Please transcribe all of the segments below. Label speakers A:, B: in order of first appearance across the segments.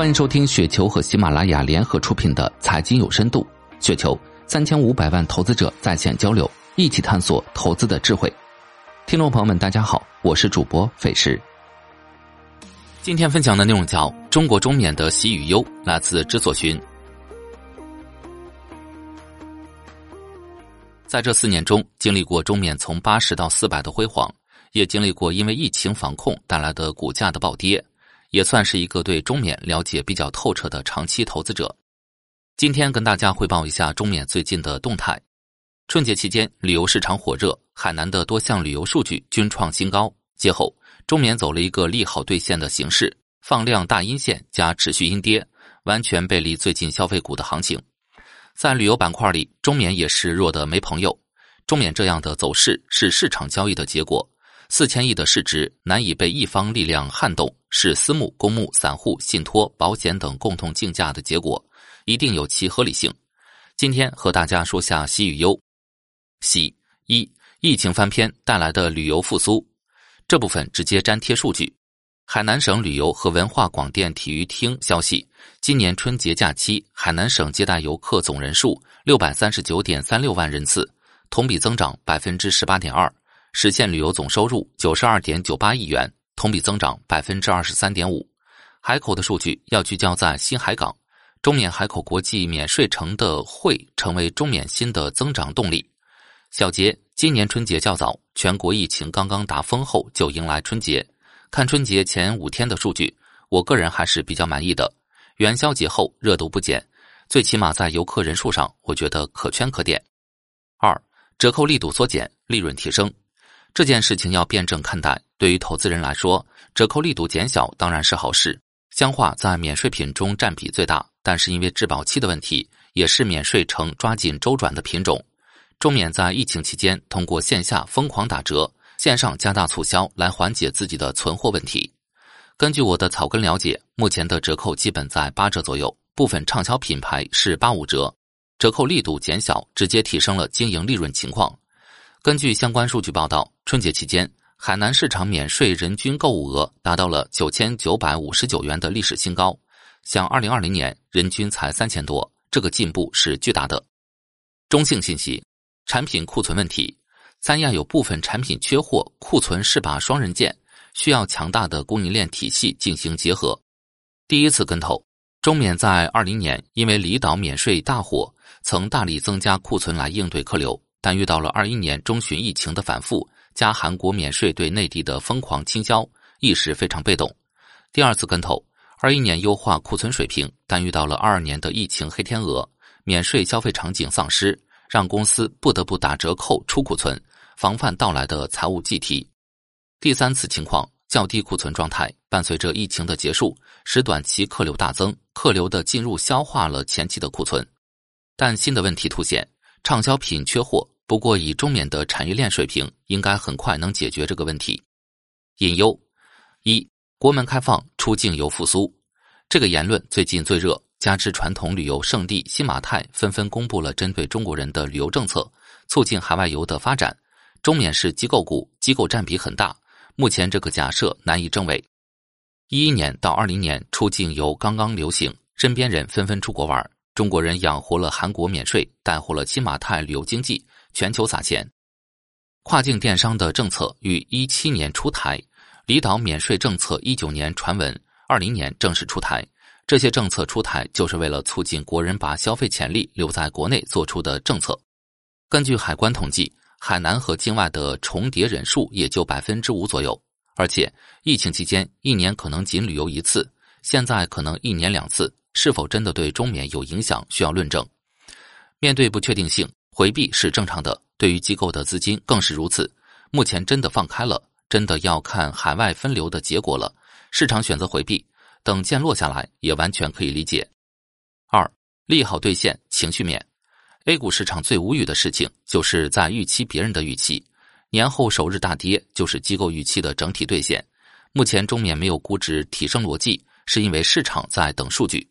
A: 欢迎收听雪球和喜马拉雅联合出品的《财经有深度》，雪球三千五百万投资者在线交流，一起探索投资的智慧。听众朋友们，大家好，我是主播费时。今天分享的内容叫《中国中免的喜与忧》，来自知所寻。在这四年中，经历过中免从八十到四百的辉煌，也经历过因为疫情防控带来的股价的暴跌。也算是一个对中缅了解比较透彻的长期投资者。今天跟大家汇报一下中缅最近的动态。春节期间，旅游市场火热，海南的多项旅游数据均创新高。节后，中缅走了一个利好兑现的形式，放量大阴线加持续阴跌，完全背离最近消费股的行情。在旅游板块里，中缅也是弱的没朋友。中缅这样的走势是市场交易的结果。四千亿的市值难以被一方力量撼动，是私募、公募、散户、信托、保险等共同竞价的结果，一定有其合理性。今天和大家说下喜与忧。喜一，疫情翻篇带来的旅游复苏，这部分直接粘贴数据。海南省旅游和文化广电体育厅消息，今年春节假期，海南省接待游客总人数六百三十九点三六万人次，同比增长百分之十八点二。实现旅游总收入九十二点九八亿元，同比增长百分之二十三点五。海口的数据要聚焦在新海港、中缅海口国际免税城的会成为中缅新的增长动力。小结：今年春节较早，全国疫情刚刚达峰后就迎来春节。看春节前五天的数据，我个人还是比较满意的。元宵节后热度不减，最起码在游客人数上，我觉得可圈可点。二、折扣力度缩减，利润提升。这件事情要辩证看待。对于投资人来说，折扣力度减小当然是好事。香化在免税品中占比最大，但是因为质保期的问题，也是免税城抓紧周转的品种。中免在疫情期间通过线下疯狂打折，线上加大促销来缓解自己的存货问题。根据我的草根了解，目前的折扣基本在八折左右，部分畅销品牌是八五折。折扣力度减小，直接提升了经营利润情况。根据相关数据报道，春节期间，海南市场免税人均购物额达到了九千九百五十九元的历史新高，像二零二零年人均才三千多，这个进步是巨大的。中性信息：产品库存问题，三亚有部分产品缺货，库存是把双刃剑，需要强大的供应链体系进行结合。第一次跟投，中免在二零年因为离岛免税大火，曾大力增加库存来应对客流。但遇到了二一年中旬疫情的反复，加韩国免税对内地的疯狂倾销，一时非常被动。第二次跟投，二一年优化库存水平，但遇到了二二年的疫情黑天鹅，免税消费场景丧失，让公司不得不打折扣出库存，防范到来的财务计提。第三次情况较低库存状态，伴随着疫情的结束，使短期客流大增，客流的进入消化了前期的库存，但新的问题凸显。畅销品缺货，不过以中缅的产业链水平，应该很快能解决这个问题。隐忧一：国门开放，出境游复苏。这个言论最近最热，加之传统旅游胜地新马泰纷纷公布了针对中国人的旅游政策，促进海外游的发展。中缅是机构股，机构占比很大，目前这个假设难以证伪。一一年到二零年，出境游刚刚流行，身边人纷纷出国玩。中国人养活了韩国免税，带活了新马泰旅游经济，全球撒钱。跨境电商的政策于一七年出台，离岛免税政策一九年传闻，二零年正式出台。这些政策出台就是为了促进国人把消费潜力留在国内做出的政策。根据海关统计，海南和境外的重叠人数也就百分之五左右，而且疫情期间一年可能仅旅游一次，现在可能一年两次。是否真的对中缅有影响，需要论证。面对不确定性，回避是正常的，对于机构的资金更是如此。目前真的放开了，真的要看海外分流的结果了。市场选择回避，等见落下来，也完全可以理解。二利好兑现，情绪面。A 股市场最无语的事情，就是在预期别人的预期。年后首日大跌，就是机构预期的整体兑现。目前中缅没有估值提升逻辑，是因为市场在等数据。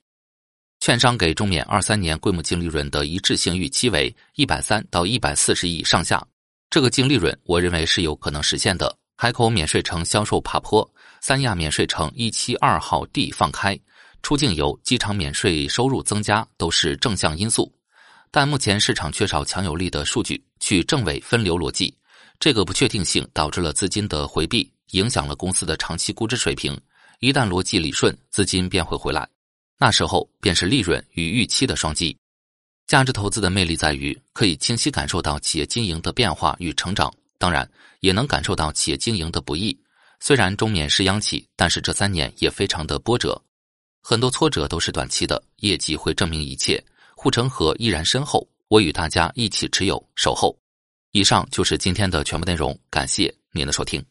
A: 券商给中缅二三年规模净利润的一致性预期为一百三到一百四十亿上下，这个净利润我认为是有可能实现的。海口免税城销售爬坡，三亚免税城一期二号地放开，出境游、机场免税收入增加都是正向因素。但目前市场缺少强有力的数据去证伪分流逻辑，这个不确定性导致了资金的回避，影响了公司的长期估值水平。一旦逻辑理顺，资金便会回来，那时候便是利润与预期的双击。价值投资的魅力在于可以清晰感受到企业经营的变化与成长，当然也能感受到企业经营的不易。虽然中缅是央企，但是这三年也非常的波折，很多挫折都是短期的，业绩会证明一切。护城河依然深厚，我与大家一起持有守候。以上就是今天的全部内容，感谢您的收听。